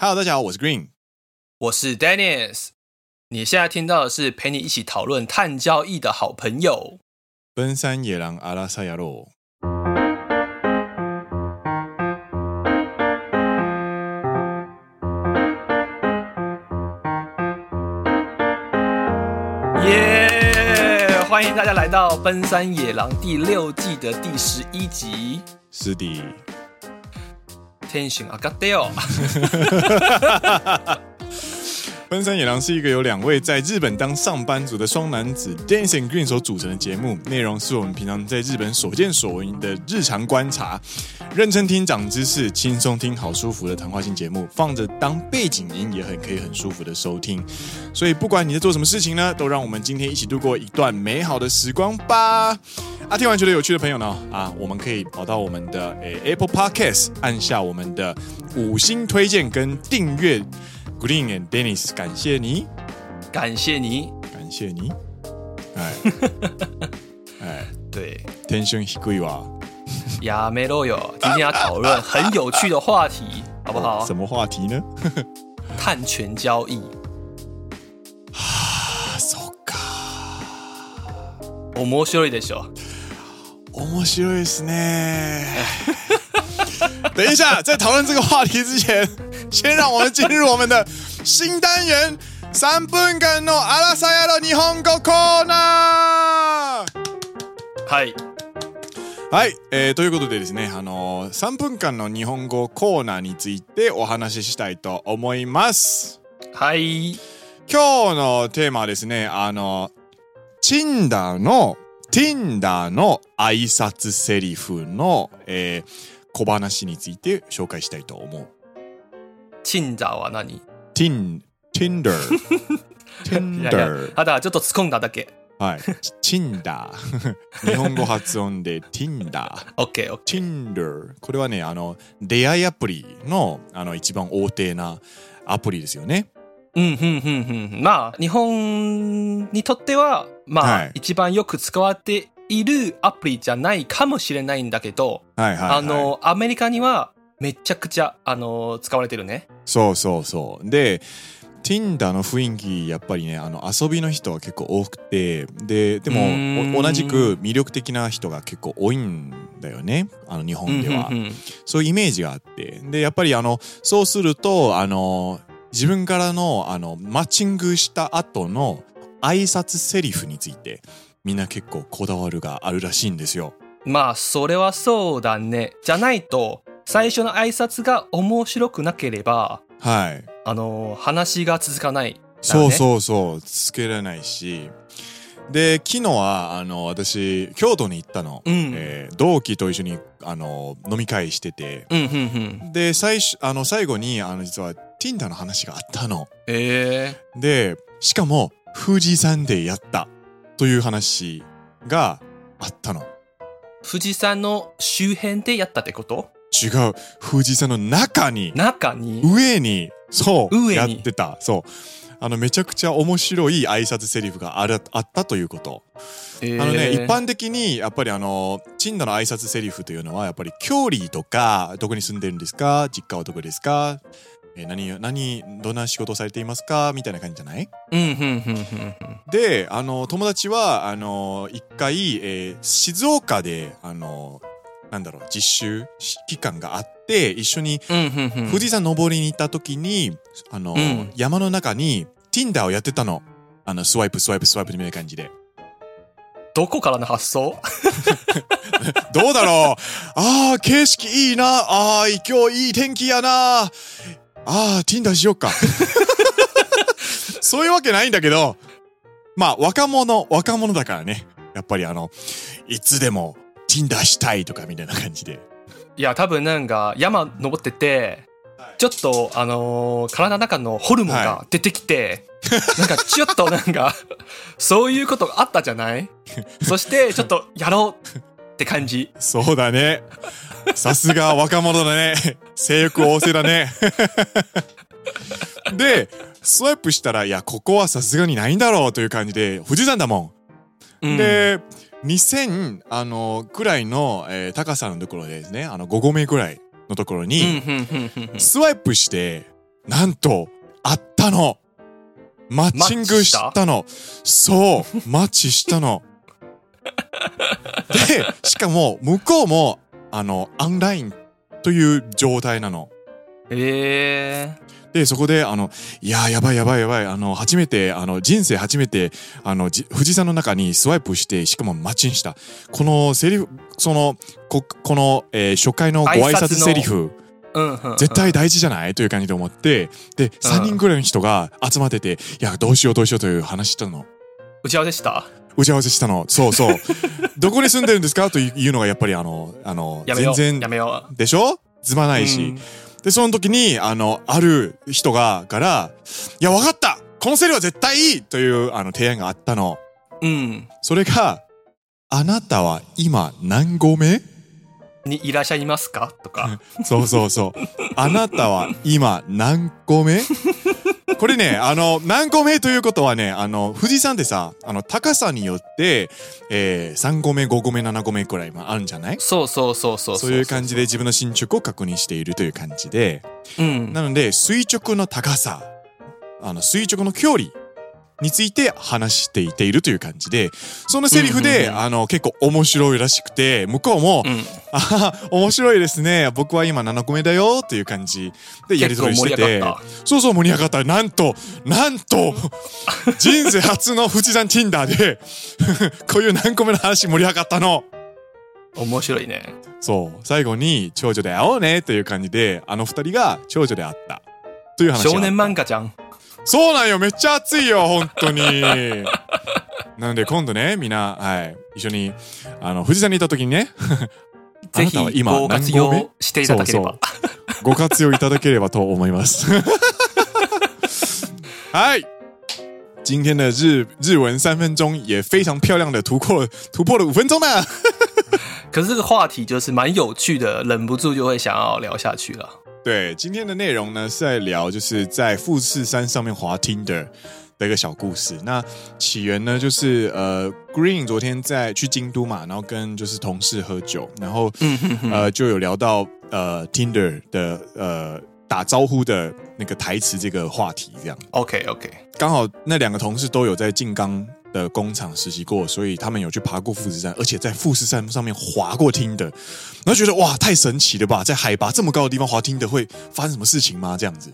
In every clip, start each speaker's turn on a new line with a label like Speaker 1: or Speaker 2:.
Speaker 1: Hello，大家好，我是 Green，
Speaker 2: 我是 Dennis。你现在听到的是陪你一起讨论碳交易的好朋友——
Speaker 1: 奔山野狼阿拉萨亚洛。
Speaker 2: 耶！欢迎大家来到《奔山野狼》第六季的第十一集。
Speaker 1: 是的。
Speaker 2: 天选阿嘎德哦！
Speaker 1: 奔山野狼是一个由两位在日本当上班族的双男子 Dancing Green 所组成的节目，内容是我们平常在日本所见所闻的日常观察，认真听长知识，轻松听好舒服的谈话性节目，放着当背景音也很可以很舒服的收听。所以不管你在做什么事情呢，都让我们今天一起度过一段美好的时光吧。啊，听完觉得有趣的朋友呢，啊，我们可以跑到我们的诶、Apple Podcast，按下我们的五星推荐跟订阅 ，Green and Dennis，感谢你，
Speaker 2: 感谢你，
Speaker 1: 感谢你，哎，哎，
Speaker 2: 对，
Speaker 1: 天生一贵哇，
Speaker 2: 呀，没肉有，今天要讨论很有趣的话题，好不好？
Speaker 1: 什么话题呢？
Speaker 2: 碳权交易。
Speaker 1: 啊，そうか。
Speaker 2: 面白いでしょ。
Speaker 1: 面白いですね。等一下，在讨论这个话题之前， 先让我们进入我们的新单元——三分间のアラサヤの日本语コーナー。
Speaker 2: はい。
Speaker 1: はい、えー、ということでですね、あのー、3分间の日本语コーナーについてお话ししたいと思います。
Speaker 2: はい。
Speaker 1: 今日のテーマはですね、あの、Tinder の Tinder の挨拶セリフの、えー、小话について绍介したいと思う。
Speaker 2: Tinder は何
Speaker 1: ？Tin Tinder Tinder
Speaker 2: ただちょっと突っ込んだだけ。
Speaker 1: はい。Tinder 日本语発音で Tinder
Speaker 2: OK OK。
Speaker 1: Tinder これはね、あの、出会いアプリの、あの、一番大手なアプリですよね。
Speaker 2: うん、ふんふんふん。まあ、日本にとっては、まあ、はい、一番よく使われているアプリじゃないかもしれないんだけど、
Speaker 1: はいはい、はい、
Speaker 2: あの、アメリカにはめちゃくちゃ、あの、使われてるね。
Speaker 1: そうそうそう。で、Tinder の雰囲気、やっぱりね、あの、游びの人は结构多くて、で、でも、同じく魅力的な人が结构多いんだよね。あの、日本では。そういうイメージがあって。で、やっぱりあの、そうすると、あの、自分からの、あの、マッチングした后の挨拶セリフについて、みんな结构こだわるがあるらしいんですよ。
Speaker 2: まあ、それはそうだね。じゃないと、最初の挨拶が面白くなければ、
Speaker 1: はい。
Speaker 2: あの、话が続かない、ね。
Speaker 1: そうそうそう。続けられないし。で、昨日は、あの、私、京都に行ったの。
Speaker 2: うん、
Speaker 1: えー、同期と一绪に、あの、饮み会してて。
Speaker 2: うん、うん、うん。
Speaker 1: で、最初、あの、最后に、あの、実は、Tinder の话があったの。
Speaker 2: え
Speaker 1: ー、で、しかも、富士山でやったという话があったの。
Speaker 2: 富士山の周辺でやったってこと？
Speaker 1: 违う。富士山の中に。
Speaker 2: 中に？
Speaker 1: 上に。そう。やってた。そう。あの、めちゃくちゃ面白い挨拶セリフがあるあったということ。
Speaker 2: えー、
Speaker 1: あのね、一般的に、やっぱりあの、チンダの挨拶セリフというのは、やっぱり距离とか、どこに住んでるんですか？実家はどこですか？えー、何、何、どんな仕事をされていますか？みたいな感じじゃない？で、あの、友达は、あの、一回、えー、静冈で、あの、なんだろう、実习期间があって、一绪に富士山登りに行った时に、あの、
Speaker 2: うん、
Speaker 1: 山の中に Tinder をやってたの。あの、スワイプ、スワイプ、スワイプみたいな感じで。
Speaker 2: どこからの発想？
Speaker 1: どうだろうああ、景色いいな。ああ、今日いい天気やな。ああ、Tinder しよっか。そういうわけないんだけど、まあ、若者、若者だからね。やっぱりあの、いつでも Tinder したいとかみたいな感じで。
Speaker 2: いや、多分なんか山登ってて、ちょっと、あのー、体の中のホルモンが出てきて、はい、なんかちょっとなんか、そういうことがあったじゃないそして、ちょっとやろうって感じ。
Speaker 1: そうだね。さすが若者だね。性欲旺盛だね。で、スワイプしたら、いや、ここはさすがにないんだろうという感じで、富士山だもん。うん、で、2000、あの、くらいの、えー、高さのところでですね、あの、5合目くらいのところに、スワイプして、なんと、あったの。マッチングしたの。そう、マッチしたの。で、しかも、向こうも、あの、オンラインという状态なの。
Speaker 2: ええ
Speaker 1: で、そこで、あの、いやー、やばいやばいやばい、あの、初めて、あの、人生初めて、あの、じ富士山の中にスワイプして、しかもマッチンした。このセリフ、その、こ、この、えー初回のご挨拶セリフ、
Speaker 2: うんうんうん。
Speaker 1: 绝対大事じゃない？という感じで思って、で、3人ぐらいの人が集まってて、いや、どうしようどうしようという话したの。
Speaker 2: 打ち合わせした？
Speaker 1: 打ち合わせしたの。そうそう。どこに住んでるんですか？というのがやっぱりあの、あの。全然でしょ？ずま
Speaker 2: う。
Speaker 1: ないし。
Speaker 2: うん
Speaker 1: で、その时に、あの、ある人が、から、いや、わかったこのセリフは绝対いいという、あの、提案があったの。
Speaker 2: うん。
Speaker 1: それが、あなたは今何语目？
Speaker 2: にいらっしゃいますか？とか。
Speaker 1: そうそうそう。あなたは今何个目？これね、あの、何个目ということはね、あの、富士山ってさ、あの、高さによって、えー、3个目、5个目、7个目くらいまあるんじゃない？
Speaker 2: そうそうそうそう。
Speaker 1: そういう感じで。自分の进捗を确认しているという感じで、
Speaker 2: うん。
Speaker 1: なので、垂直の高さ、あの、垂直の距离について话していているという感じで、そのセリフで、あの、结构面白いらしくて、向こうも、
Speaker 2: うん。
Speaker 1: あ面白いですね。仆は今7个目だよっていう感じでやり取りしてて。そうそう盛り上がった。なんと、なんと、人生初の富士山 Tinder で、こういう何个目の话盛り上がったの。
Speaker 2: た。面白いね。
Speaker 1: そう。最后に长女で会おうねという感じで、あの二人が长女で会った。という话が
Speaker 2: 少年漫画じゃん。
Speaker 1: そうなんよ。めっちゃ热いよ、本当に。なので今度ね、みんな、はい、一绪に、あの、富士山にいた时にね、あ
Speaker 2: ぜひ
Speaker 1: 今
Speaker 2: ご活用していただければ。
Speaker 1: ご活用いただければと思います。嗨，今天的日日文三分钟也非常漂亮的突破了突破了五分钟呢。
Speaker 2: 可是这个话题就是蛮有趣的，忍不住就会想要聊下去了。
Speaker 1: 对，今天的内容呢是在聊就是在富士山上面滑 Tinder 的一个小故事。那起源呢就是呃，Green 昨天在去京都嘛，然后跟就是同事喝酒，然后
Speaker 2: 嗯哼哼，
Speaker 1: 呃就有聊到呃 Tinder 的呃打招呼的那个台词这个话题，这样。
Speaker 2: OK OK，
Speaker 1: 刚好那两个同事都有在静冈的工厂实习过，所以他们有去爬过富士山，而且在富士山上面滑过 Tinder，然后觉得哇太神奇了吧，在海拔这么高的地方滑 Tinder 会发生什么事情吗？这样子，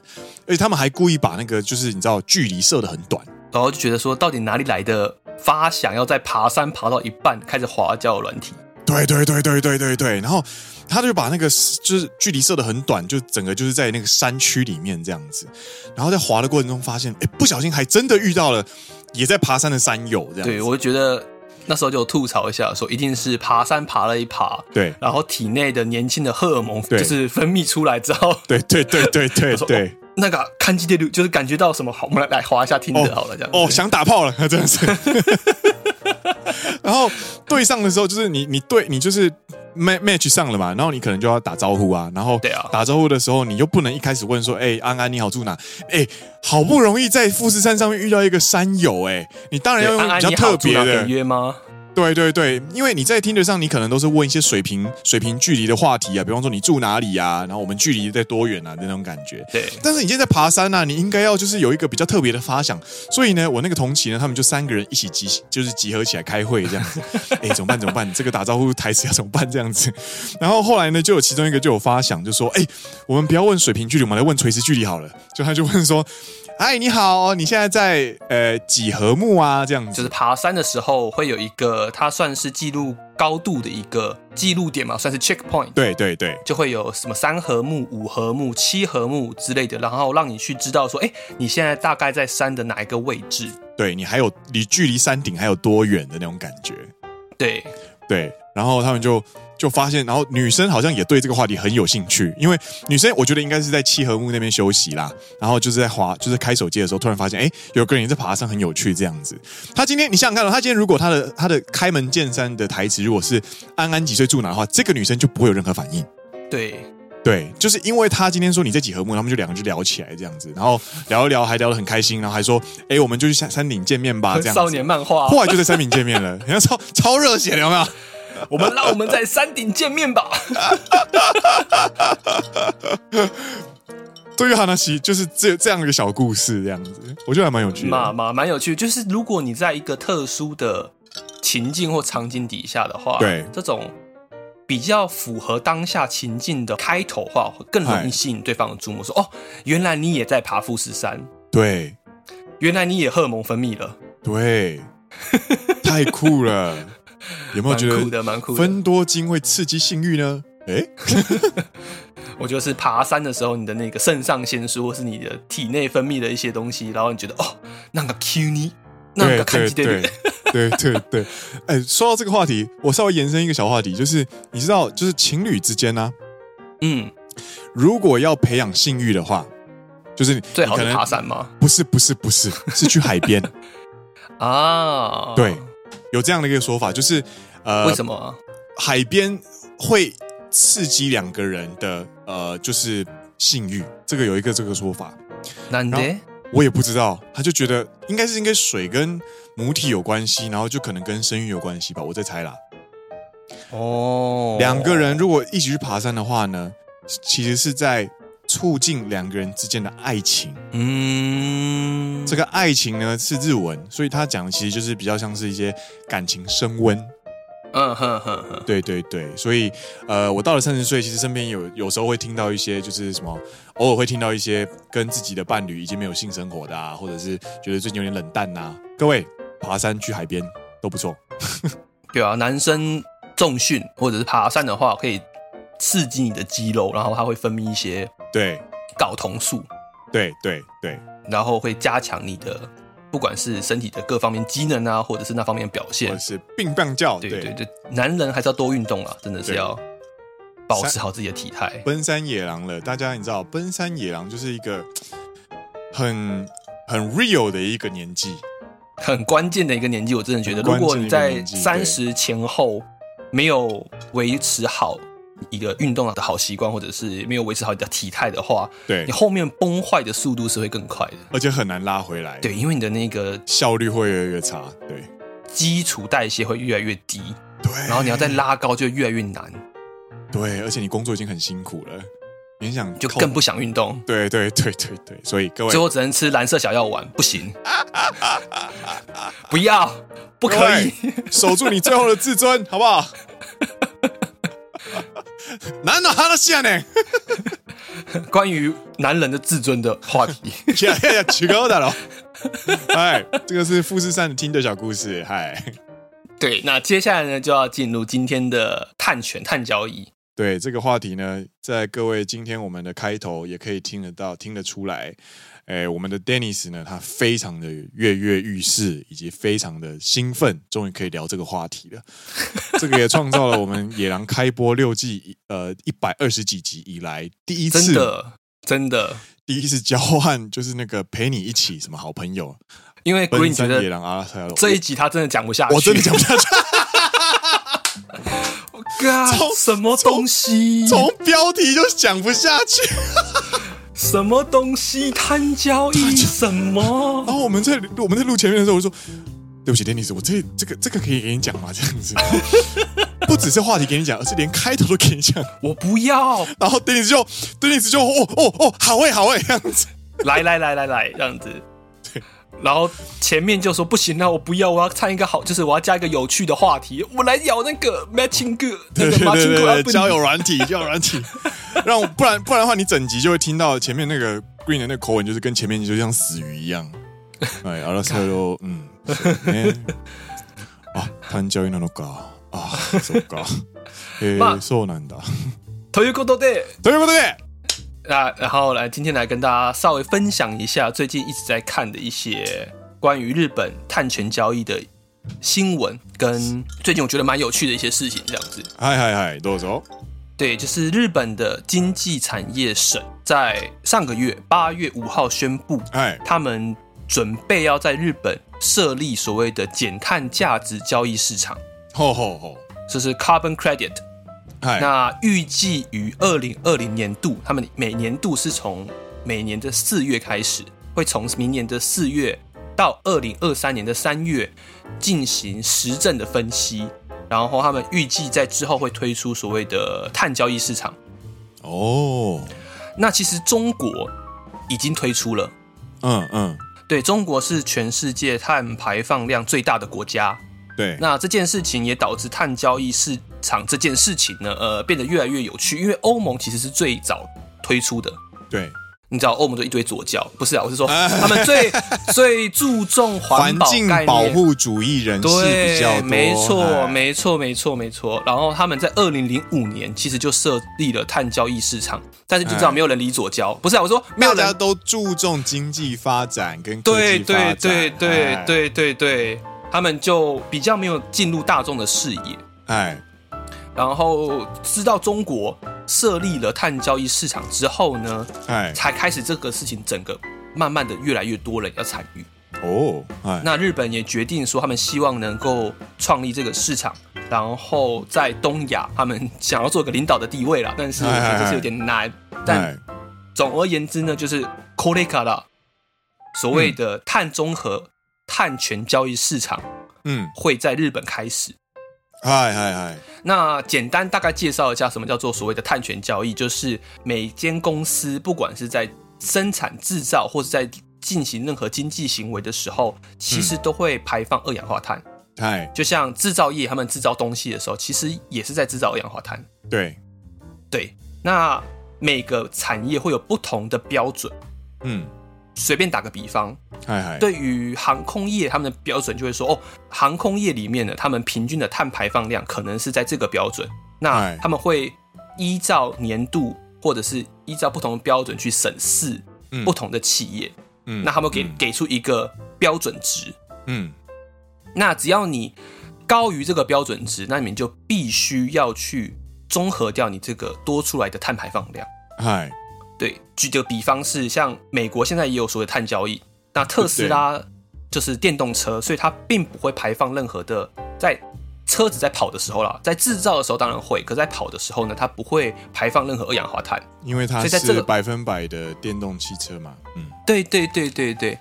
Speaker 1: 而且他们还故意把那个就是你知道距离设的很短，
Speaker 2: 然后就觉得说，到底哪里来的发想要在爬山爬到一半开始滑交友软体？
Speaker 1: 对对对对对对对，然后他就把那个就是距离设的很短，就整个就是在那个山区里面这样子，然后在滑的过程中发现，哎，不小心还真的遇到了也在爬山的山友，这样子，
Speaker 2: 对，我就觉得那时候就吐槽一下，说一定是爬山爬了一爬，
Speaker 1: 对。
Speaker 2: 然后体内的年轻的荷尔蒙就是分泌出来之
Speaker 1: 后，对对对
Speaker 2: 对对
Speaker 1: 对。
Speaker 2: 哦那个看基的就是感觉到什么好，我们来来滑一下听着好了，这样
Speaker 1: 哦，想打炮了，真的是。然后对上的时候，就是你你对你就是 match 上了嘛，然后你可能就要打招呼啊，然
Speaker 2: 后
Speaker 1: 打招呼的时候，你又不能一开始问说，哎，安安你好住哪？哎，好不容易在富士山上面遇到一个山友，哎，你当然要用比较特别的？对对对，因为你在 Tinder 上，你可能都是问一些水平水平距离的话题啊，比方说你住哪里啊，然后我们距离在多远啊那种感觉。
Speaker 2: 对，
Speaker 1: 但是你现在在爬山啊，你应该要就是有一个比较特别的发想。所以呢，我那个同期呢，他们就三个人一起集，就是集合起来开会这样子。哎，怎么办？怎么办？这个打招呼台词要怎么办？这样子。然后后来呢，就有其中一个就有发想，就说：哎，我们不要问水平距离，我们来问垂直距离好了。就他就问说。嗨，你好，你现在在呃几何木啊？这样子，
Speaker 2: 就是爬山的时候会有一个，它算是记录高度的一个记录点嘛，算是 checkpoint。
Speaker 1: 对对对，
Speaker 2: 就会有什么三合目、五合目、七合目之类的，然后让你去知道说，哎，你现在大概在山的哪一个位置？
Speaker 1: 对，你还有离距离山顶还有多远的那种感觉？
Speaker 2: 对
Speaker 1: 对，然后他们就就发现，然后女生好像也对这个话题很有兴趣，因为女生我觉得应该是在七合木那边休息啦，然后就是在滑，就是开手机的时候，突然发现，哎，有个人在爬山，很有趣这样子。他今天你想想看，他今天如果他的他的开门见山的台词如果是安安几岁住哪的话，这个女生就不会有任何反应。
Speaker 2: 对
Speaker 1: 对，就是因为他今天说你在几合目，他们就两个就聊起来这样子，然后聊一聊，还聊得很开心，然后还说，哎，我们就去山山顶见面吧，这样子。
Speaker 2: 少年漫画，
Speaker 1: 后来就在山顶见面了，你看超超热血的，有没有？
Speaker 2: 我们让我们在山顶见面吧。
Speaker 1: 对于哈纳西就是这这样一个小故事，这样子，我觉得还蛮有趣的，
Speaker 2: 蛮蛮蛮有趣。就是如果你在一个特殊的情境或场景底下的话，
Speaker 1: 对
Speaker 2: 这种比较符合当下情境的开头话，会更容易吸引对方的注目。说哦，原来你也在爬富士山，
Speaker 1: 对，
Speaker 2: 原来你也荷尔蒙分泌了，
Speaker 1: 对，太酷了。有没有觉得
Speaker 2: 蛮酷的？蛮酷的。
Speaker 1: 分多精会刺激性欲呢？哎、欸，
Speaker 2: 我觉得是爬山的时候，你的那个肾上腺素，或是你的体内分泌的一些东西，然后你觉得哦，那个 Q 你，那个看起来
Speaker 1: 对对对对。哎、欸，说到这个话题，我稍微延伸一个小话题，就是你知道，就是情侣之间呢、啊，
Speaker 2: 嗯，
Speaker 1: 如果要培养性欲的话，就是
Speaker 2: 最好是爬山吗？
Speaker 1: 不是，不是，不是，是去海边
Speaker 2: 啊。
Speaker 1: 对，有这样的一个说法，就是呃，
Speaker 2: 为什么、啊、
Speaker 1: 海边会？刺激两个人的呃，就是性欲，这个有一个这个说法。
Speaker 2: 难的，
Speaker 1: 我也不知道。他就觉得应该是应该水跟母体有关系，然后就可能跟生育有关系吧，我在猜啦。
Speaker 2: 哦，
Speaker 1: 两个人如果一起去爬山的话呢，其实是在促进两个人之间的爱情。
Speaker 2: 嗯，
Speaker 1: 这个爱情呢是日文，所以他讲的其实就是比较像是一些感情升温。
Speaker 2: 嗯哼哼哼，
Speaker 1: 对对对，所以呃，我到了三十岁，其实身边有有时候会听到一些，就是什么，偶尔会听到一些跟自己的伴侣已经没有性生活的啊，或者是觉得最近有点冷淡呐、啊。各位，爬山去海边都不错。
Speaker 2: 对啊，男生重训或者是爬山的话，可以刺激你的肌肉，然后它会分泌一些
Speaker 1: 对
Speaker 2: 睾酮素，
Speaker 1: 对对对，
Speaker 2: 然后会加强你的。不管是身体的各方面机能啊，或者是那方面表现，
Speaker 1: 或者是病棒叫，
Speaker 2: 对对对，男人还是要多运动啊，真的是要保持好自己的体态。
Speaker 1: 奔山野狼了，大家你知道，奔山野狼就是一个 很很 real 的一个年纪，
Speaker 2: 很关键的一个年纪。我真的觉得，如果你在三十前后没有维持好。一个运动的好习惯，或者是没有维持好你的体态的话，
Speaker 1: 对，
Speaker 2: 你后面崩坏的速度是会更快的，
Speaker 1: 而且很难拉回来。
Speaker 2: 对，因为你的那个
Speaker 1: 效率会越来越差，对，
Speaker 2: 基础代谢会越来越低，
Speaker 1: 对，
Speaker 2: 然后你要再拉高就越来越难，
Speaker 1: 对，而且你工作已经很辛苦了，你想
Speaker 2: 就更不想运动，
Speaker 1: 对对对对对，所以各位
Speaker 2: 最后只能吃蓝色小药丸，不行，不要，不可以，
Speaker 1: 守住你最后的自尊，好不好？男的哈拉西亚呢？
Speaker 2: 关于男人的自尊的话题，
Speaker 1: 呀呀呀，举高的了。嗨，这个是富士山的听的小故事。嗨，
Speaker 2: 对，那接下来呢，就要进入今天的探权探交易。
Speaker 1: 对这个话题呢，在各位今天我们的开头也可以听得到、听得出来。哎，我们的 Dennis 呢，他非常的跃跃欲试，以及非常的兴奋，终于可以聊这个话题了。这个也创造了我们野狼开播六季呃一百二十几集以来第一次，
Speaker 2: 真的真的
Speaker 1: 第一次交换，就是那个陪你一起什么好朋友。
Speaker 2: 因为 Green 觉得
Speaker 1: 野狼阿拉塞
Speaker 2: 这一集他真的讲不下去，
Speaker 1: 我真的讲不下去。
Speaker 2: 我靠，什么东西？
Speaker 1: 从标题就讲不下去。
Speaker 2: 什么东西摊交易？什么？
Speaker 1: 然后我们在我们在录前面的时候，我就说：“对不起，Dennis，我这这个这个可以给你讲吗？这样子，不只是话题给你讲，而是连开头都给你讲。
Speaker 2: 我不要。
Speaker 1: 然后 Dennis 就 Dennis 就哦哦哦，好哎好哎，这样子，
Speaker 2: 来来来来来，这样子。对。然后前面就说不行了，我不要，我要唱一个好，就是我要加一个有趣的话题，我来聊那个 matching 哥，那个 matching 哥
Speaker 1: 交友软体，交友软体。让我不然不然的话，你整集就会听到前面那个 Green 的那个口吻，就是跟前面就像死鱼一样。哎，阿拉斯说，嗯，啊，碳交易なのか啊，そうか，え、そうなんだ。
Speaker 2: ということで，
Speaker 1: ということで，
Speaker 2: 啊，然后来今天来跟大家稍微分享一下最近一直在看的一些关于日本碳权交易的新闻，跟最近我觉得蛮有趣的一些事情，这样子。
Speaker 1: 嗨嗨嗨，どうぞ。
Speaker 2: 对，就是日本的经济产业省在上个月八月五号宣布，
Speaker 1: 哎，
Speaker 2: 他们准备要在日本设立所谓的减碳价值交易市场。
Speaker 1: 吼吼吼，
Speaker 2: 这是 carbon credit。 那预计于二零二零年度，他们每年度是从每年的四月开始，会从明年的四月到二零二三年的三月进行实证的分析。然后他们预计在之后会推出所谓的碳交易市场。
Speaker 1: 哦，
Speaker 2: 那其实中国已经推出了。
Speaker 1: 嗯嗯，
Speaker 2: 对，中国是全世界碳排放量最大的国家。
Speaker 1: 对，
Speaker 2: 那这件事情也导致碳交易市场这件事情呢，呃，变得越来越有趣。因为欧盟其实是最早推出的。
Speaker 1: 对。
Speaker 2: 你知道欧盟就一堆左教，不是啊？我是说 他们最最注重环保
Speaker 1: 环境保护主义人士比较多，
Speaker 2: 没错，没错，没错，没错。然后他们在二零零五年其实就设立了碳交易市场，但是就知道没有人理左交，不是啊？我说没有人，
Speaker 1: 大家都注重经济发展跟科技发展，
Speaker 2: 对对对对对对对，他们就比较没有进入大众的视野，
Speaker 1: 哎。
Speaker 2: 然后知道中国设立了碳交易市场之后呢，
Speaker 1: 哎，
Speaker 2: 才开始这个事情整个慢慢的越来越多人要参与。
Speaker 1: 哦，哎，
Speaker 2: 那日本也决定说他们希望能够创立这个市场，然后在东亚他们想要做个领导的地位啦，但是我觉得这是有点难。哎哎哎但总而言之呢，就是これから所谓的碳中和、 碳权交易市场，嗯，会在日本开始。
Speaker 1: 嗨嗨嗨！
Speaker 2: 那简单大概介绍一下，什么叫做所谓的碳权交易？就是每间公司不管是在生产制造，或是在进行任何经济行为的时候，其实都会排放二氧化碳。
Speaker 1: 嗨，
Speaker 2: 就像制造业，他们制造东西的时候，其实也是在制造二氧化碳。
Speaker 1: 对，
Speaker 2: 对。那每个产业会有不同的标准。嗯。随便打个比方，对于航空业，他们的标准就会说，哦，航空业里面的，他们平均的碳排放量可能是在这个标准。那他们会依照年度或者是依照不同的标准去审视不同的企业。嗯，那他们给给出一个标准值。嗯，那只要你高于这个标准值，那你们就必须要去综合掉你这个多出来的碳排放量。
Speaker 1: 嗨。
Speaker 2: 对，举个比方是像美国现在也有所谓碳交易，那特斯拉就是电动车，所以它并不会排放任何的，在车子在跑的时候啦，在制造的时候当然会，可在跑的时候呢，它不会排放任何二氧化碳，
Speaker 1: 因为它是百分百的电动汽车嘛。嗯，
Speaker 2: 对对对对对，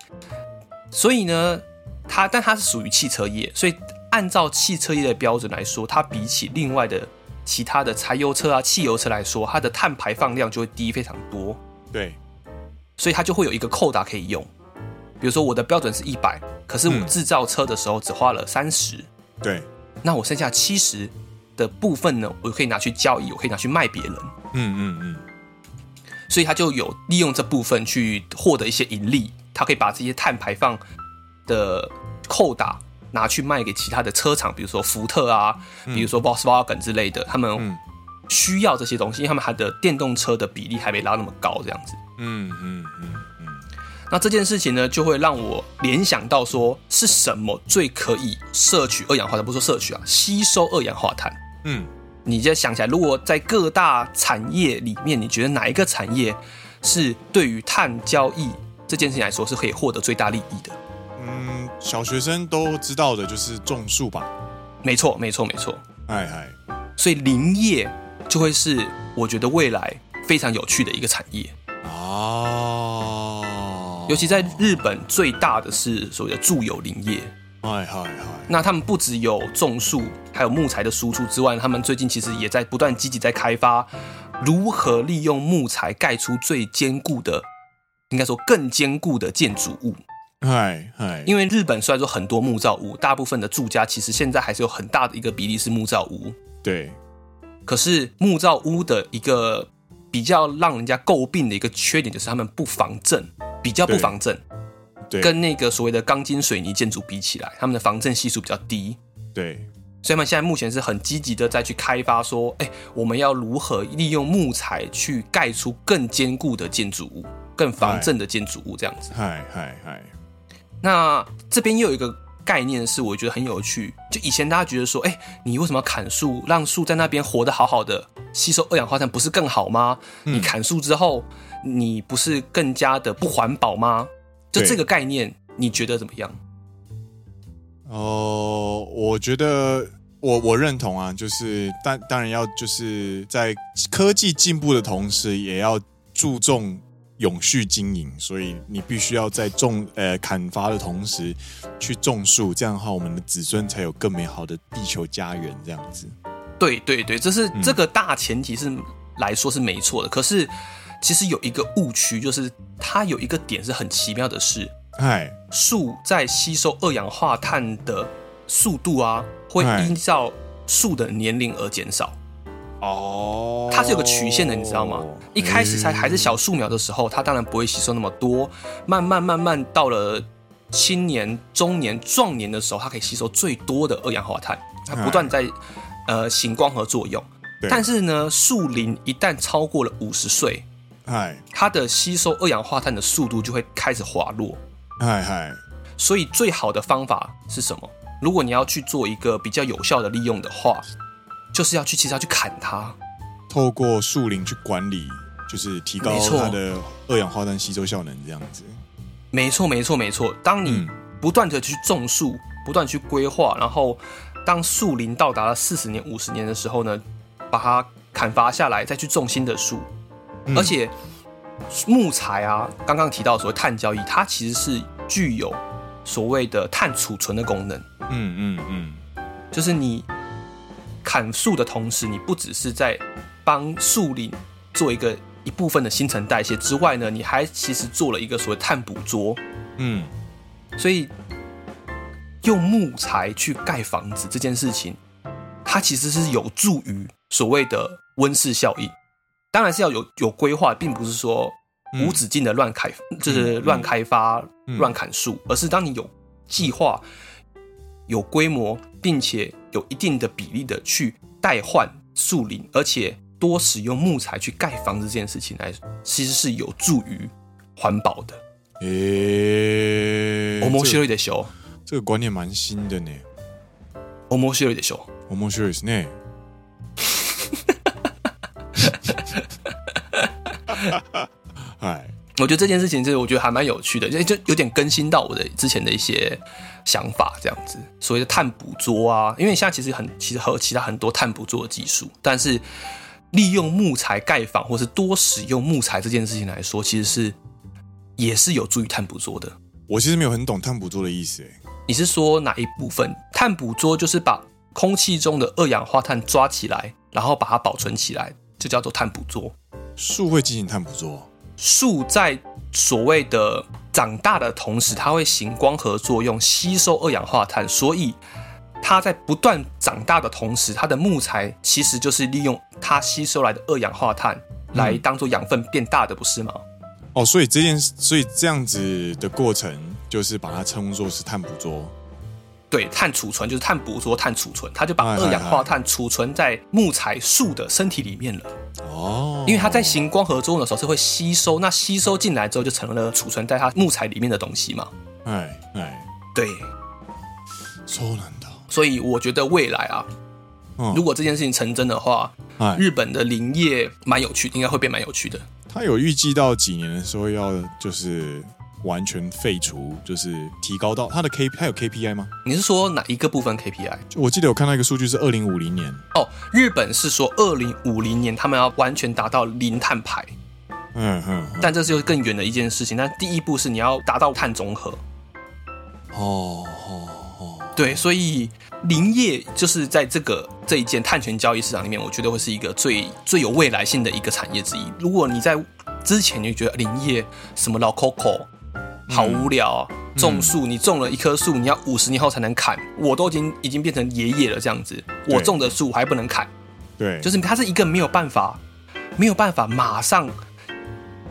Speaker 2: 所以呢，它但它是属于汽车业，所以按照汽车业的标准来说，它比起另外的。其他的柴油车啊、汽油车来说，它的碳排放量就会低非常多。
Speaker 1: 对，
Speaker 2: 所以它就会有一个扣打可以用。比如说我的标准是一百，可是我制造车的时候只花了三十。
Speaker 1: 对，
Speaker 2: 那我剩下七十的部分呢，我可以拿去交易，我可以拿去卖别人。
Speaker 1: 嗯嗯嗯。
Speaker 2: 所以他就有利用这部分去获得一些盈利，他可以把这些碳排放的扣打。拿去卖给其他的车厂，比如说福特啊，比如说 Volkswagen 之类的，他们需要这些东西，因为他们还的电动车的比例还没拉那么高，这样子。
Speaker 1: 嗯嗯嗯嗯。
Speaker 2: 那这件事情呢，就会让我联想到说，是什么最可以摄取二氧化碳？不说摄取啊，吸收二氧化碳。
Speaker 1: 嗯，
Speaker 2: 你就想起来，如果在各大产业里面，你觉得哪一个产业是对于碳交易这件事情来说是可以获得最大利益的？
Speaker 1: 嗯，小学生都知道的就是种树吧？
Speaker 2: 没错，没错，没错。
Speaker 1: 哎嗨，
Speaker 2: 所以林业就会是我觉得未来非常有趣的一个产业
Speaker 1: 哦。
Speaker 2: 尤其在日本，最大的是所谓的住友林业。
Speaker 1: 哎嗨嗨，
Speaker 2: 那他们不只有种树，还有木材的输出之外，他们最近其实也在不断积极在开发如何利用木材盖出最坚固的，应该说更坚固的建筑物。
Speaker 1: 嗨嗨，
Speaker 2: 因为日本虽然说很多木造屋，大部分的住家其实现在还是有很大的一个比例是木造屋。
Speaker 1: 对，
Speaker 2: 可是木造屋的一个比较让人家诟病的一个缺点就是他们不防震，比较不防震。
Speaker 1: 对，
Speaker 2: 跟那个所谓的钢筋水泥建筑比起来，他们的防震系数比较低。
Speaker 1: 对，
Speaker 2: 所以他们现在目前是很积极的在去开发，说，哎，我们要如何利用木材去盖出更坚固的建筑物，更防震的建筑物，这样子。
Speaker 1: 嗨嗨嗨。
Speaker 2: 那这边又有一个概念是我觉得很有趣，就以前大家觉得说，哎，你为什么要砍树，让树在那边活得好好的，吸收二氧化碳不是更好吗？你砍树之后，你不是更加的不环保吗？就这个概念，你觉得怎么样？
Speaker 1: 哦，我觉得我我认同啊，就是当当然要就是在科技进步的同时，也要注重。永续经营，所以你必须要在种呃砍伐的同时去种树，这样的话，我们的子孙才有更美好的地球家园。这样子，
Speaker 2: 对对对，这是这个大前提是来说是没错的。嗯、可是其实有一个误区，就是它有一个点是很奇妙的是，
Speaker 1: 哎，
Speaker 2: 树在吸收二氧化碳的速度啊，会依照树的年龄而减少。
Speaker 1: 哦，
Speaker 2: 它是有个曲线的，你知道吗？一开始才还是小树苗的时候，它当然不会吸收那么多。慢慢慢慢到了青年、中年、壮年的时候，它可以吸收最多的二氧化碳。它不断在呃行光合作用。但是呢，树龄一旦超过了五十岁，
Speaker 1: 哎，
Speaker 2: 它的吸收二氧化碳的速度就会开始滑落。所以最好的方法是什么？如果你要去做一个比较有效的利用的话。就是要去，其实要去砍它，
Speaker 1: 透过树林去管理，就是提高它的二氧化碳吸收效能，这样子。
Speaker 2: 没错，没错，没错。当你不断的去种树，不断去规划，然后当树林到达了四十年、五十年的时候呢，把它砍伐下来，再去种新的树。嗯、而且木材啊，刚刚提到所谓碳交易，它其实是具有所谓的碳储存的功能。
Speaker 1: 嗯嗯嗯，
Speaker 2: 就是你。砍树的同时，你不只是在帮树林做一个一部分的新陈代谢之外呢，你还其实做了一个所谓碳捕捉。
Speaker 1: 嗯，
Speaker 2: 所以用木材去盖房子这件事情，它其实是有助于所谓的温室效应。当然是要有有规划，并不是说无止境的乱开，嗯、就是乱开发、乱、嗯、砍树，而是当你有计划、有规模，并且。有一定的比例的去代换树林，而且多使用木材去盖房子这件事情来，其实是有助于环保的。
Speaker 1: 诶、欸，
Speaker 2: 面白いでしょ？
Speaker 1: 这个观念蛮新的呢。
Speaker 2: 面白いでしょ？
Speaker 1: 面白いですね。哎。
Speaker 2: 我觉得这件事情就是我觉得还蛮有趣的，就就有点更新到我的之前的一些想法，这样子。所谓的碳捕捉啊，因为现在其实很其实还有其他很多碳捕捉的技术，但是利用木材盖房或是多使用木材这件事情来说，其实是也是有助于碳捕捉的。
Speaker 1: 我其实没有很懂碳捕捉的意思，诶，
Speaker 2: 你是说哪一部分？碳捕捉就是把空气中的二氧化碳抓起来，然后把它保存起来，就叫做碳捕捉。
Speaker 1: 树会进行碳捕捉？
Speaker 2: 树在所谓的长大的同时，它会行光合作用，吸收二氧化碳。所以它在不断长大的同时，它的木材其实就是利用它吸收来的二氧化碳来当做养分变大的，不是吗？
Speaker 1: 哦，所以这件，所以这样子的过程，就是把它称作是碳捕捉。
Speaker 2: 对，碳储存就是碳捕捉、碳储存，它就把二氧化碳储存在木材树的身体里面了。
Speaker 1: 哦，
Speaker 2: 因为它在行光合作用的时候是会吸收，那吸收进来之后就成了储存在它木材里面的东西嘛。
Speaker 1: 哎哎，
Speaker 2: 对，
Speaker 1: 超难的。
Speaker 2: 所以我觉得未来啊，嗯、如果这件事情成真的话，
Speaker 1: 哎、
Speaker 2: 日本的林业蛮有趣，应该会变蛮有趣的。
Speaker 1: 他有预计到几年的时候要就是。完全废除，就是提高到它的 K，它有 KPI 吗？
Speaker 2: 你是说哪一个部分 KPI？
Speaker 1: 我记得有看到一个数据是二零五零年
Speaker 2: 哦，日本是说二零五零年他们要完全达到零碳排。
Speaker 1: 嗯嗯，嗯
Speaker 2: 但这是又更远的一件事情。但第一步是你要达到碳中和。
Speaker 1: 哦哦哦，
Speaker 2: 对，所以林业就是在这个这一件碳权交易市场里面，我觉得会是一个最最有未来性的一个产业之一。如果你在之前你就觉得林业什么老 Coco。好无聊啊！种树，你种了一棵树，你要五十年后才能砍。我都已经已经变成爷爷了，这样子，我种的树还不能砍。
Speaker 1: 对，
Speaker 2: 就是它是一个没有办法、没有办法马上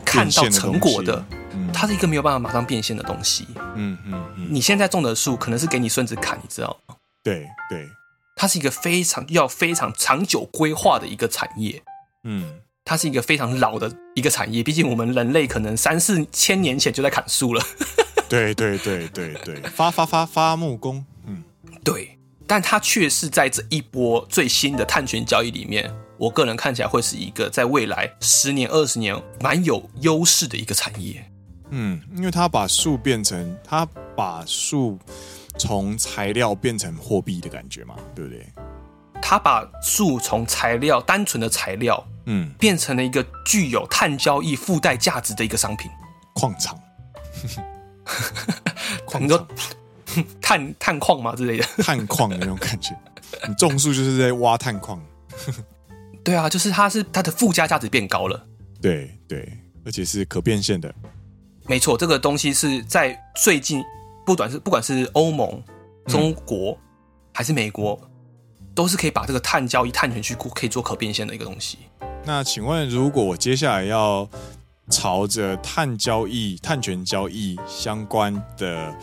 Speaker 2: 看到成果的，它是一个没有办法马上变现的东西。
Speaker 1: 嗯嗯嗯。
Speaker 2: 你现在种的树可能是给你孙子砍，你知道吗？
Speaker 1: 对对，
Speaker 2: 它是一个非常要非常长久规划的一个产业。
Speaker 1: 嗯。
Speaker 2: 它是一个非常老的一个产业，毕竟我们人类可能三四千年前就在砍树了。
Speaker 1: 对对对对对，发发发发木工，嗯，
Speaker 2: 对。但它却是在这一波最新的碳权交易里面，我个人看起来会是一个在未来十年、二十年蛮有优势的一个产业。
Speaker 1: 嗯，因为它把树变成，它把树从材料变成货币的感觉嘛，对不对？
Speaker 2: 它把树从材料单纯的材料。
Speaker 1: 嗯，
Speaker 2: 变成了一个具有碳交易附带价值的一个商品，
Speaker 1: 矿场，
Speaker 2: 你说碳碳矿嘛之类的，
Speaker 1: 碳矿的那种感觉。你种树就是在挖碳矿，
Speaker 2: 对啊，就是它是它的附加价值变高了，
Speaker 1: 对对，而且是可变现的，
Speaker 2: 没错，这个东西是在最近，不管是不管是欧盟、中国、嗯、还是美国，都是可以把这个碳交易、碳权去可以做可变现的一个东西。
Speaker 1: 那请问，如果我接下来要朝着碳交易、碳权交易相关的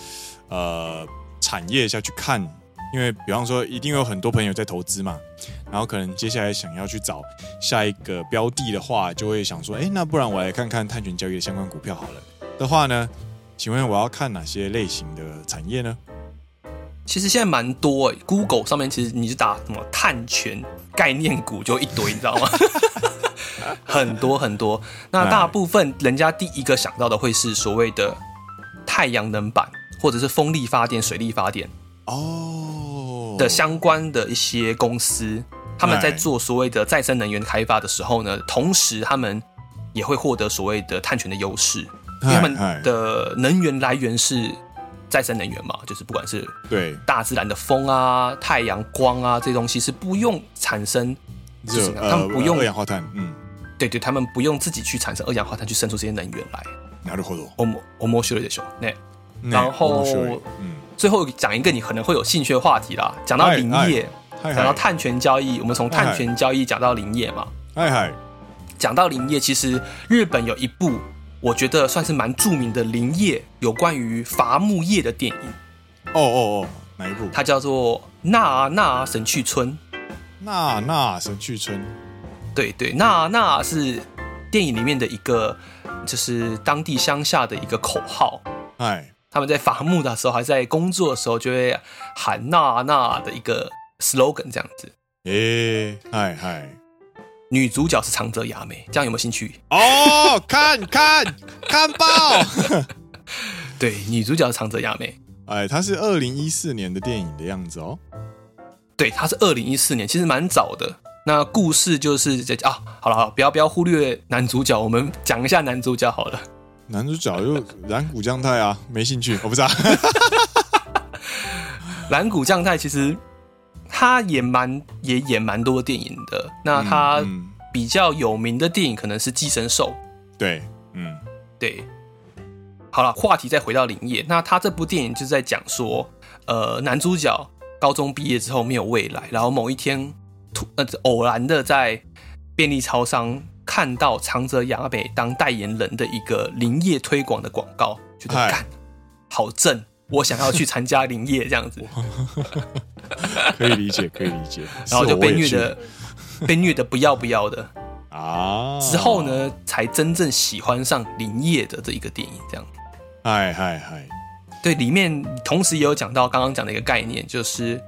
Speaker 1: 呃产业下去看，因为比方说，一定有很多朋友在投资嘛，然后可能接下来想要去找下一个标的的话，就会想说，哎，那不然我来看看碳权交易的相关股票好了。的话呢，请问我要看哪些类型的产业呢？
Speaker 2: 其实现在蛮多诶，Google 上面其实你是打什么碳权概念股就一堆，你知道吗？很多很多。那大部分人家第一个想到的会是所谓的太阳能板，或者是风力发电、水力发电哦的相关的一些公司，他们在做所谓的再生能源开发的时候呢，同时他们也会获得所谓的碳权的优势。他们的能源来源是再生能源嘛，就是不管是对大自然的风啊、太阳光啊这些东西是不用产生热，他们不用
Speaker 1: 二氧化碳，嗯，
Speaker 2: 对对，他们不用自己去产生二氧化碳去生出这些能源来。
Speaker 1: なるほど。
Speaker 2: 我我我摸修了点那然后嗯，最后讲一个你可能会有兴趣的话题啦，讲到林业，讲到碳权交易，我们从碳权交易讲到林业嘛，
Speaker 1: 嗨嗨，
Speaker 2: 讲到林业，其实日本有一部。 我觉得算是蛮著名的林业有关于伐木业的电影。
Speaker 1: 哦哦哦，哪一部？
Speaker 2: 它叫做《纳纳神去村》。
Speaker 1: 纳纳神去村。
Speaker 2: 对对，纳纳是电影里面的一个，就是当地乡下的一个口号。哎，他们在伐木的时候，还在工作的时候，就会喊纳纳的一个 slogan 这样子。
Speaker 1: 哎，嗨嗨。
Speaker 2: 女主角是长泽雅美，这样有没有兴趣？
Speaker 1: 哦，看看看爆！
Speaker 2: 对，女主角是长泽雅美。
Speaker 1: 哎，她是二零一四年的电影的样子哦。
Speaker 2: 对，她是二零一四年，其实蛮早的。那故事就是这啊，好了好了，不要不要忽略男主角，我们讲一下男主角好了。
Speaker 1: 男主角又染谷将太啊，没兴趣，我不知道。
Speaker 2: 染谷将太其实。他也蛮也演蛮多电影的，那他比较有名的电影可能是《寄生兽》。
Speaker 1: 对，嗯，
Speaker 2: 对。好了，话题再回到林业，那他这部电影就是在讲说，呃，男主角高中毕业之后没有未来，然后某一天突呃偶然的在便利超商看到长泽雅美当代言人的一个林业推广的广告，觉得干好正。我想要去参加林业这样子，
Speaker 1: 可以理解，可以理解。
Speaker 2: 然后就被虐的，被虐的不要不要的啊。之后呢，才真正喜欢上林业的这一个电影，这样。
Speaker 1: 嗨嗨嗨，
Speaker 2: 对，里面同时也有讲到刚刚讲的一个概念，就是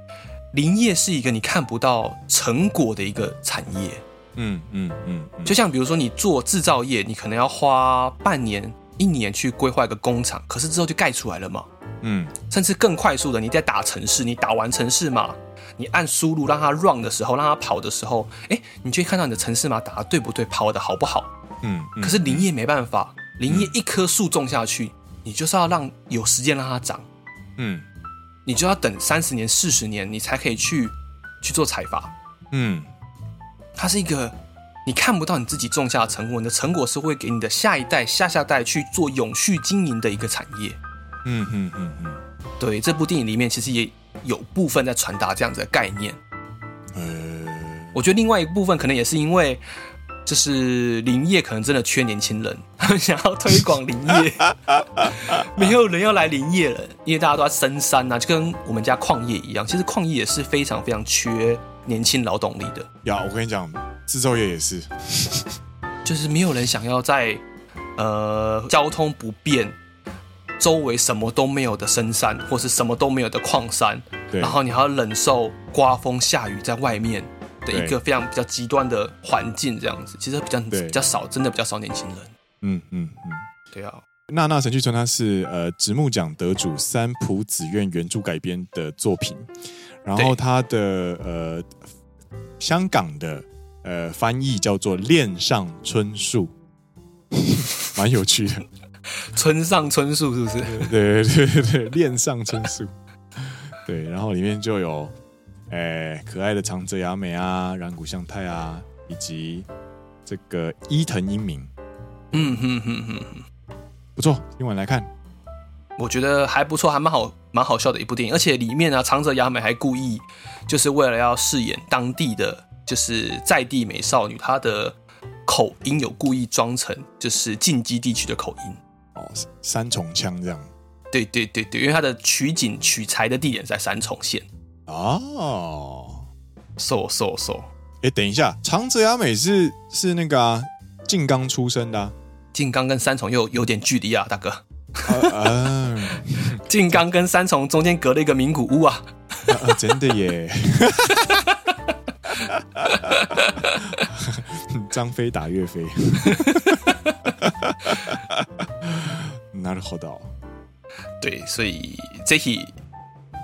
Speaker 2: 林业是一个你看不到成果的一个产业。嗯嗯嗯，就像比如说你做制造业，你可能要花半年、一年去规划一个工厂，可是之后就盖出来了嘛。嗯，甚至更快速的，你在打城市，你打完城市码，你按输入让它 run 的时候，让它跑的时候，哎，你就会看到你的城市码打的对不对，跑的好不好。嗯，嗯，可是林业没办法，林业一棵树种下去，你就是要让有时间让它长。嗯，你就要等三十年、四十年，你才可以去去做采伐。嗯，它是一个你看不到你自己种下的成果，你的成果是会给你的下一代、下下代去做永续经营的一个产业。嗯嗯嗯嗯，对，这部电影里面其实也有部分在传达这样子的概念。嗯，我觉得另外一部分可能也是因为，就是林业可能真的缺年轻人，他们想要推广林业，没有人要来林业了，因为大家都在深山呐、啊，就跟我们家矿业一样。其实矿业也是非常非常缺年轻劳动力的。
Speaker 1: 呀，我跟你讲，制造业也是，
Speaker 2: 就是没有人想要在呃交通不便。周围什么都没有的深山，或是什么都没有的矿山，然后你还要忍受刮风下雨在外面的一个非常比较极端的环境，这样子其实比较对比较少，真的比较少年轻人。嗯嗯嗯，对啊。
Speaker 1: 娜娜神剧村它是呃直木奖得主三浦紫苑原著改编的作品，然后它的呃香港的呃翻译叫做恋上春树，蛮有趣的。
Speaker 2: 村上春树是不是？
Speaker 1: 对对对对，恋上春树。对，然后里面就有，哎、欸，可爱的长泽雅美啊，染谷将太啊，以及这个伊藤英明。嗯哼哼哼哼。不错，今晚来看。
Speaker 2: 我觉得还不错，还蛮好，蛮好笑的一部电影。而且里面呢、啊，长泽雅美还故意就是为了要饰演当地的就是在地美少女，她的口音有故意装成就是近畿地区的口音。
Speaker 1: 哦，三重腔这样。
Speaker 2: 对对对对，因为它的取景取材的地点在三重县。
Speaker 1: 哦
Speaker 2: ，so so so。
Speaker 1: 哎，等一下，长泽雅美是是那个啊，静冈出生的、啊。
Speaker 2: 静冈跟三重又有，有点距离啊，大哥。
Speaker 1: 啊，
Speaker 2: 静冈跟三重中间隔了一个名古屋啊。
Speaker 1: 啊，啊，真的耶。张飞打岳飞。なるほど。
Speaker 2: 对，所以ぜひ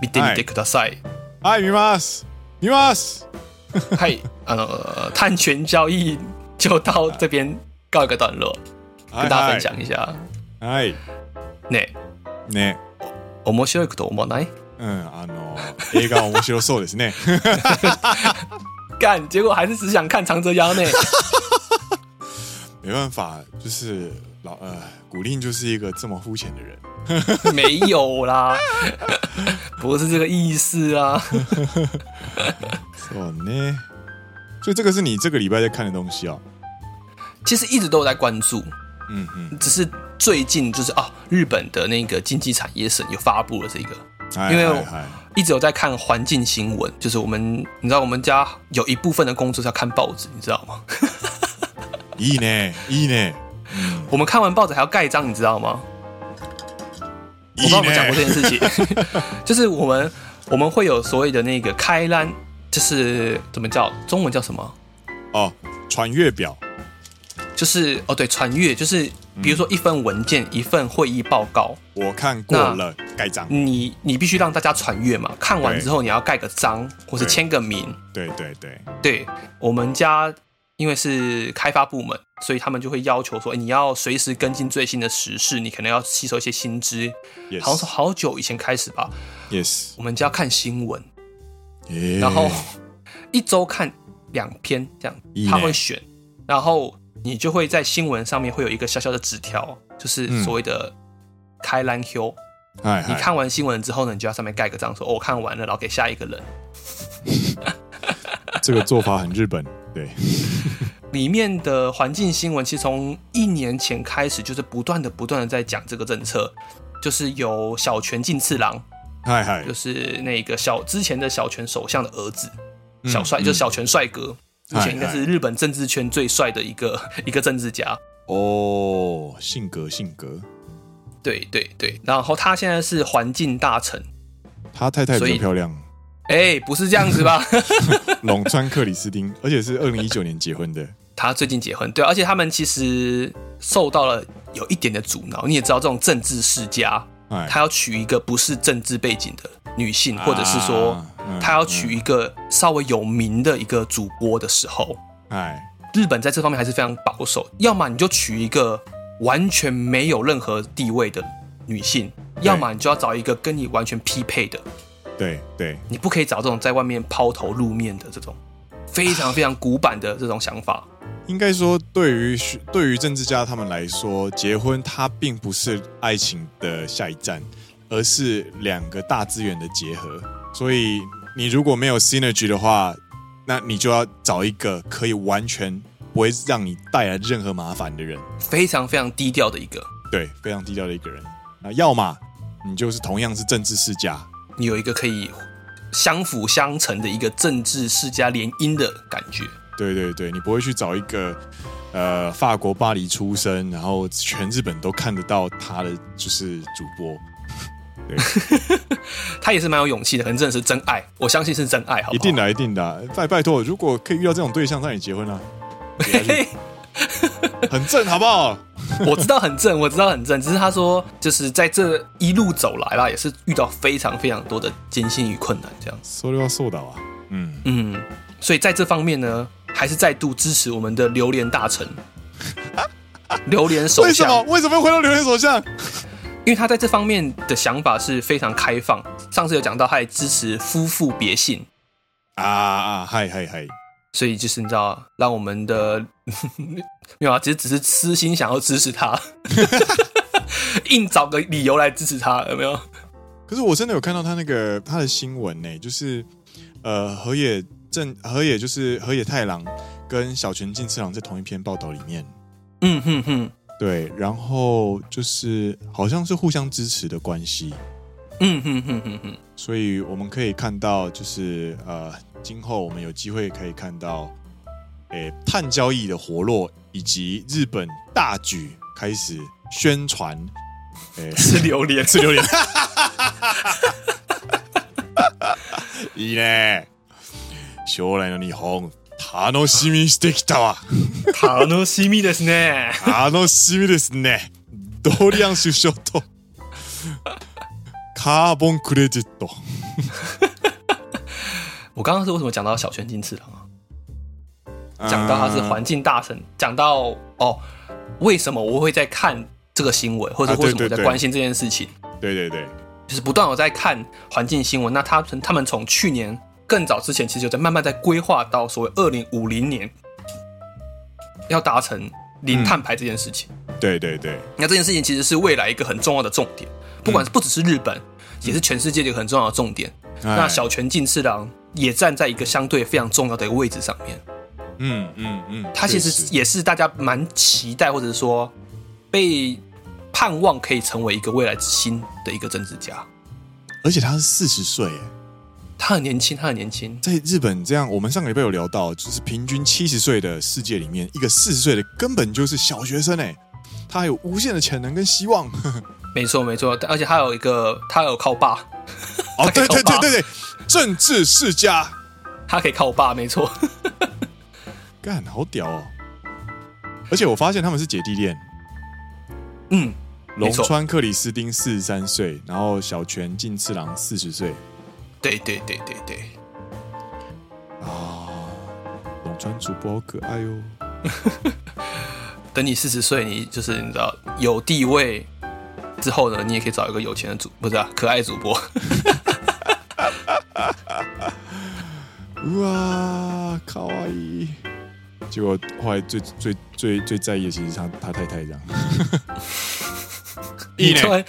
Speaker 2: 见てみてください。
Speaker 1: はい、见ます。见ます。
Speaker 2: はい、あの碳权交易就到这边告一个段落，跟大家分享一下。
Speaker 1: はい。
Speaker 2: ね。
Speaker 1: ね。
Speaker 2: 面白いこと思わない？
Speaker 1: 嗯，あの映画面白そうですね。
Speaker 2: 干，结果还是只想看长泽雅美。
Speaker 1: 没办法，就是老呃，古令就是一个这么肤浅的人。
Speaker 2: 没有啦，不是这个意思啊。
Speaker 1: 哦呢，所以这个是你这个礼拜在看的东西啊？
Speaker 2: 其实一直都有在关注，
Speaker 1: 嗯嗯，
Speaker 2: 只是最近就是啊，日本的那个经济产业省又发布了这个，因为我一直有在看环境新闻，就是我们你知道我们家有一部分的工作是要看报纸，你知道吗？
Speaker 1: いいね，いいね。
Speaker 2: 我们看完报纸还要盖章，你知道吗？我不知道有没有讲过这件事情，就是我们我们会有所谓的那个开栏，就是怎么叫中文叫什么？
Speaker 1: 哦，传阅表，
Speaker 2: 就是哦对，传阅就是比如说一份文件，嗯、一份会议报告，
Speaker 1: 我看过了，盖章。
Speaker 2: 你你必须让大家传阅嘛，看完之后你要盖个章，或是签个名。
Speaker 1: 对对对，
Speaker 2: 对我们家。因为是开发部门，所以他们就会要求说，你要随时跟进最新的时事，你可能要吸收一些新知。好像是好久以前开始吧。
Speaker 1: Yes，
Speaker 2: 我们就要看新闻
Speaker 1: ，yeah.
Speaker 2: 然后一周看两篇这样，他会选，然后你就会在新闻上面会有一个小小的纸条，就是所谓的开栏票。
Speaker 1: 嗯、
Speaker 2: 你看完新闻之后呢，你就要上面盖个章，说、哦、我看完了，然后给下一个人。
Speaker 1: 这个做法很日本。对，
Speaker 2: 里面的环境新闻其实从一年前开始，就是不断的、不断的在讲这个政策，就是有小泉进次郎，
Speaker 1: 嗨嗨，
Speaker 2: 就是那个小之前的小泉首相的儿子，小帅、嗯、就是小泉帅哥，目前应该是日本政治圈最帅的一个一个政治家。
Speaker 1: 哦，性格性格，
Speaker 2: 对对对，然后他现在是环境大臣，
Speaker 1: 他太太最漂亮。
Speaker 2: 哎、欸，不是这样子吧？
Speaker 1: 龙川克里斯汀，而且是二零一九年结婚的。
Speaker 2: 他最近结婚，对，而且他们其实受到了有一点的阻挠。你也知道，这种政治世家，他要娶一个不是政治背景的女性，或者是说，他要娶一个稍微有名的一个主播的时候，
Speaker 1: 哎，
Speaker 2: 日本在这方面还是非常保守。要么你就娶一个完全没有任何地位的女性，要么你就要找一个跟你完全匹配的。
Speaker 1: 对对，
Speaker 2: 你不可以找这种在外面抛头露面的这种非常非常古板的这种想法。
Speaker 1: 应该说，对于对于政治家他们来说，结婚它并不是爱情的下一站，而是两个大资源的结合。所以，你如果没有 synergy 的话，那你就要找一个可以完全不会让你带来任何麻烦的人，
Speaker 2: 非常非常低调的一个，
Speaker 1: 对，非常低调的一个人。那要么你就是同样是政治世家。
Speaker 2: 你有一个可以相辅相成的一个政治世家联姻的感觉。
Speaker 1: 对对对，你不会去找一个呃法国巴黎出生，然后全日本都看得到他的就是主播。对，
Speaker 2: 他也是蛮有勇气的，可能真的是真爱，我相信是真爱，好不好？
Speaker 1: 一定的，一定的。拜拜托，如果可以遇到这种对象，那你结婚啊，很正，好不好？
Speaker 2: 我知道很正，我知道很正，只是他说，就是在这一路走来啦，也是遇到非常非常多的艰辛与困难，这样。
Speaker 1: 说都要说到啊，嗯
Speaker 2: 嗯，所以在这方面呢，还是再度支持我们的榴莲大臣，榴莲首相。为什么？
Speaker 1: 为什么要回到榴莲首相？
Speaker 2: 因为他在这方面的想法是非常开放。上次有讲到，他也支持夫妇别姓
Speaker 1: 啊啊，嗨嗨嗨。
Speaker 2: 所以就是你知道，让我们的 没有啊，其实只是私心想要支持他，硬找个理由来支持他，有没有？
Speaker 1: 可是我真的有看到他那个他的新闻呢，就是呃，河野正河野就是河野太郎跟小泉进次郎在同一篇报道里面，
Speaker 2: 嗯哼哼，
Speaker 1: 对，然后就是好像是互相支持的关系，
Speaker 2: 嗯哼哼哼哼，
Speaker 1: 所以我们可以看到，就是呃，今后我们有机会可以看到，诶，碳交易的活络，以及日本大举开始宣传。
Speaker 2: 吃榴莲，
Speaker 1: 吃榴莲，いいね。将来の日本 楽しみにしてきたわ。
Speaker 2: 楽しみですね。
Speaker 1: 楽しみですね。ドリアン首相とカーボンクレジット。
Speaker 2: 我刚刚是为什么讲到小泉进次郎啊？讲到他是环境大臣，讲到哦，为什么我会在看？这个新闻，或者为什么我在关心这件事情？
Speaker 1: 对对对，
Speaker 2: 就是不断有在看环境新闻。那他他们从去年 更早之前，其实就在慢慢在规划到所谓二零五零年要达成零碳排这件事情。
Speaker 1: 对对对，
Speaker 2: 那这件事情其实是未来一个很重要的重点，不管是不只是日本，也是全世界一个很重要的重点。那小泉进次郎也站在一个相对非常重要的一个位置上面。
Speaker 1: 嗯嗯嗯，
Speaker 2: 他其实也是大家蛮期待，或者是说被。盼望可以成为一个未来之星的一个政治家，
Speaker 1: 而且他是四十岁，
Speaker 2: 他很年轻，他很年轻。
Speaker 1: 在日本这样，我们上个礼拜有聊到，就是平均七十岁的世界里面，一个四十岁的根本就是小学生哎，他还有无限的潜能跟希望。
Speaker 2: 没错没错，而且他有一个，他有靠爸。
Speaker 1: 哦，对对对对对，政治世家，
Speaker 2: 他可以靠爸，没错。
Speaker 1: 干，好屌哦！而且我发现他们是姐弟恋。
Speaker 2: 嗯。
Speaker 1: 龙川克里斯汀四十三岁，然后小泉进次郎四十岁。
Speaker 2: 对对对对对。
Speaker 1: 啊，瀧川主播好可爱哟、
Speaker 2: 哦！等你四十岁，你就是你知道有地位之后呢，你也可以找一个有钱的主，不是啊，可爱主播。
Speaker 1: 哇，卡哇伊！结果后来最最最最在意的其实是他他太太这样。
Speaker 2: 你突然，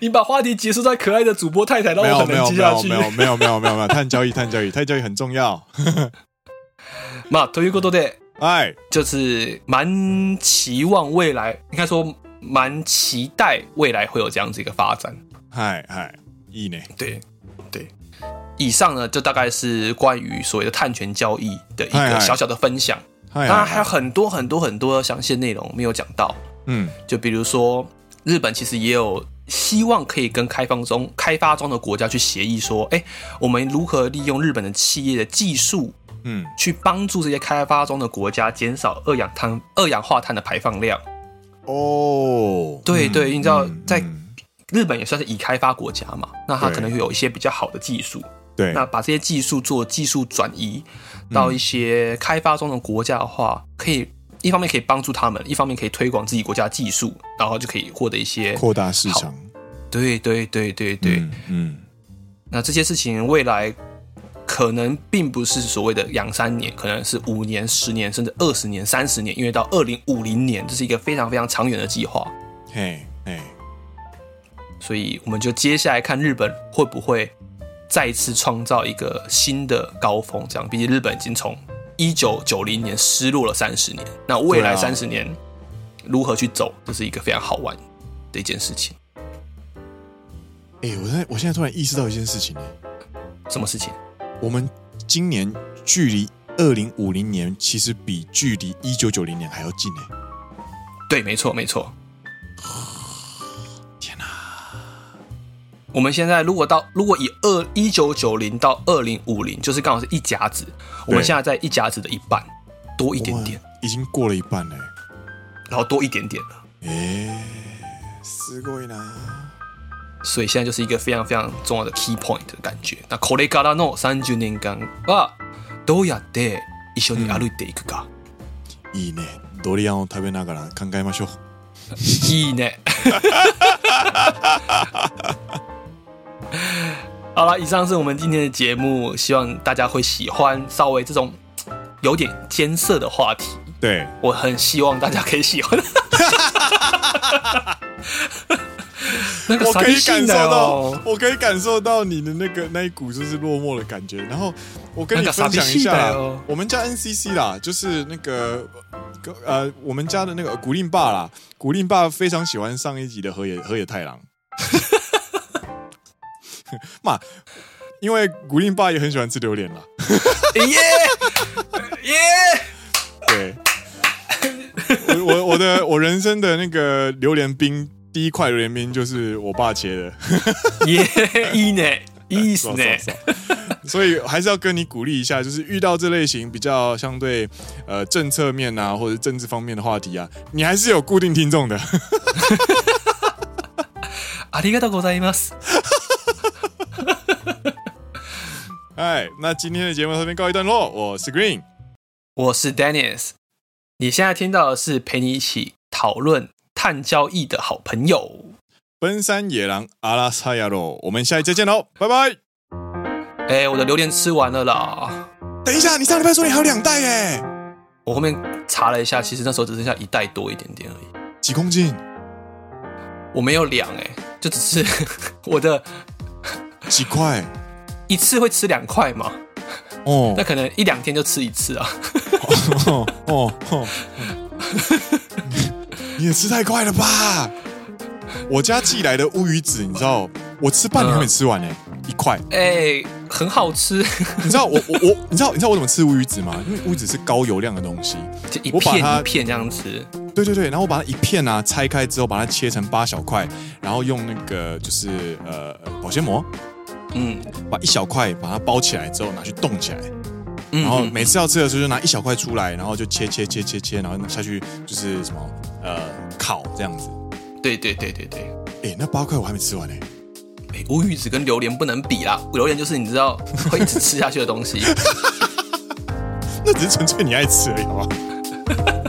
Speaker 2: 你把话题结束在可爱的主播太太，让我很难接下去。
Speaker 1: 没有没有没有没有没有，碳交易碳交易碳交易很重要。
Speaker 2: 嘛，ということで，
Speaker 1: 哎，
Speaker 2: 就是蛮期望未来，应该说蛮期待未来会有这样子一个发展。
Speaker 1: 嗨嗨，いいね。
Speaker 2: 对对，以上呢就大概是关于所谓的碳权交易的一个小小的分享。当然还有很多很多很多详细内容没有讲到。
Speaker 1: 嗯，
Speaker 2: 就比如说，日本其实也有 希望可以跟开放中开发中的国家去协议说，哎，我们如何利用日本的企业的技术，
Speaker 1: 嗯，
Speaker 2: 去帮助这些开发中的国家减少二氧碳、二氧化碳的排放量。
Speaker 1: 哦，
Speaker 2: 对对，你知道，在日本也算是已开发国家嘛，那它可能会有一些比较好的技术，
Speaker 1: 对，
Speaker 2: 那把这些技术做技术转移到一些开发中的国家的话，可以。一方面可以帮助他们，一方面可以推广自己国家技术，然后就可以获得一些
Speaker 1: 扩大市场。
Speaker 2: 对对对对对，
Speaker 1: 嗯，嗯。
Speaker 2: 那这些事情未来可能并不是所谓的两三年，可能是五年、十年，甚至二十年、三十年，因为到二零五零年，这是一个非常非常长远的计划。
Speaker 1: 嘿，嘿。
Speaker 2: 所以我们就接下来看日本会不会再次创造一个新的高峰，这样，毕竟日本已经从。一九九零年失落了三十年，那未来三十年如何去走，这是一个非常好玩的一件事情。
Speaker 1: 哎、欸，我在我现在突然意识到一件事情呢，
Speaker 2: 什么事情？
Speaker 1: 我们今年距离二零五零年其实比距离一九九零年还要近呢。
Speaker 2: 对，没错，没错。我们现在如果到如果以二一九九零到二零五零，就是刚好是一甲子。我们现在在一甲子的一半多一点点，
Speaker 1: 已经过了一半了，
Speaker 2: 然后多一点点了。
Speaker 1: 哎，すごいな。
Speaker 2: 所以现在就是一个非常非常重要的 key point 的感觉。那これからの三十年间はどうやって一绪に歩いていくか。
Speaker 1: いいね。ドリアンを食べながら考えましょう。
Speaker 2: いいね。 好了，以上是我们今天的节目，希望大家会喜欢稍微这种有点艰涩的话题。
Speaker 1: 对，
Speaker 2: 我很希望大家可以喜欢。那个
Speaker 1: 我可以感受到，
Speaker 2: 哦、
Speaker 1: 我可以感受到你的那个那一股就是落寞的感觉。然后我跟你分享一下，
Speaker 2: 哦、
Speaker 1: 我们家 NCC 啦，就是那个呃，我们家的那个古令爸啦，古令爸非常喜欢上一集的河野河野太郎。嘛，因为古令爸也很喜欢吃榴莲啦。
Speaker 2: 耶耶，
Speaker 1: 对，我我我的我人生的那个榴莲冰。第一块榴莲冰就是我爸切的，
Speaker 2: 耶，いいね，いいっすね。
Speaker 1: 所以还是要跟你鼓励一下，就是遇到这类型比较相对呃政策面啊或者政治方面的话题啊，你还是有固定听众的。
Speaker 2: ありがとうございます。
Speaker 1: 哎，那今天的节目到这边告一段落。我是 Green，
Speaker 2: 我是 Dennis。你现在听到的是陪你一起讨论。碳交易的好朋友，
Speaker 1: 奔山野狼阿拉萨亚罗，我们下一期再见喽，拜拜。
Speaker 2: 哎、欸，我的榴莲吃完了啦。
Speaker 1: 等一下，你上礼拜说你还有两袋耶？
Speaker 2: 我后面查了一下，其实那时候只剩下一袋多一点点而已。
Speaker 1: 几公斤？
Speaker 2: 我没有量哎，就只是 我的
Speaker 1: 几块？
Speaker 2: 一次会吃两块嘛？
Speaker 1: 哦，
Speaker 2: 那可能一两天就吃一次啊。
Speaker 1: 哦哦。哦 你也吃太快了吧！我家寄来的乌鱼子，你知道，我吃半年还没吃完呢、欸，嗯、一块。
Speaker 2: 哎、欸，很好吃。
Speaker 1: 你知道我我我，你知道你知道我怎么吃乌鱼子吗？因为乌鱼子是高油量的东西，
Speaker 2: 就一片一片这样吃。
Speaker 1: 对对对，然后我把它一片啊拆开之后，把它切成八小块，然后用那个就是呃保鲜膜，嗯，把一小块把它包起来之后拿去冻起来。然后每次要吃的时候就拿一小块出来，然后就切切切切切，然后下去就是什么呃烤这样子。
Speaker 2: 对对对对对。
Speaker 1: 哎，那八块我还没吃完呢。
Speaker 2: 哎，乌鱼子跟榴莲不能比啦，榴莲就是你知道会一直吃下去的东西。
Speaker 1: 那只是纯粹你爱吃而已，好不好？